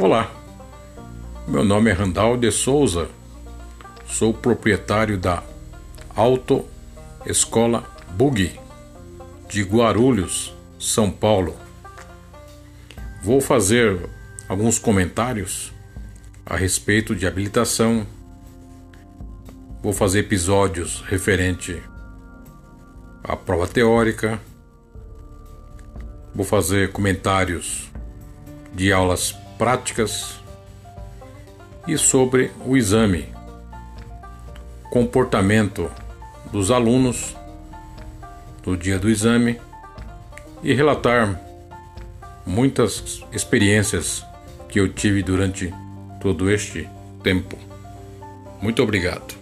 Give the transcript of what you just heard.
Olá, meu nome é Randall de Souza, sou proprietário da Auto Escola Bug de Guarulhos, São Paulo. Vou fazer alguns comentários a respeito de habilitação. Vou fazer episódios referente à prova teórica. Vou fazer comentários de aulas práticas e sobre o exame, comportamento dos alunos no dia do exame e relatar muitas experiências que eu tive durante todo este tempo. Muito obrigado.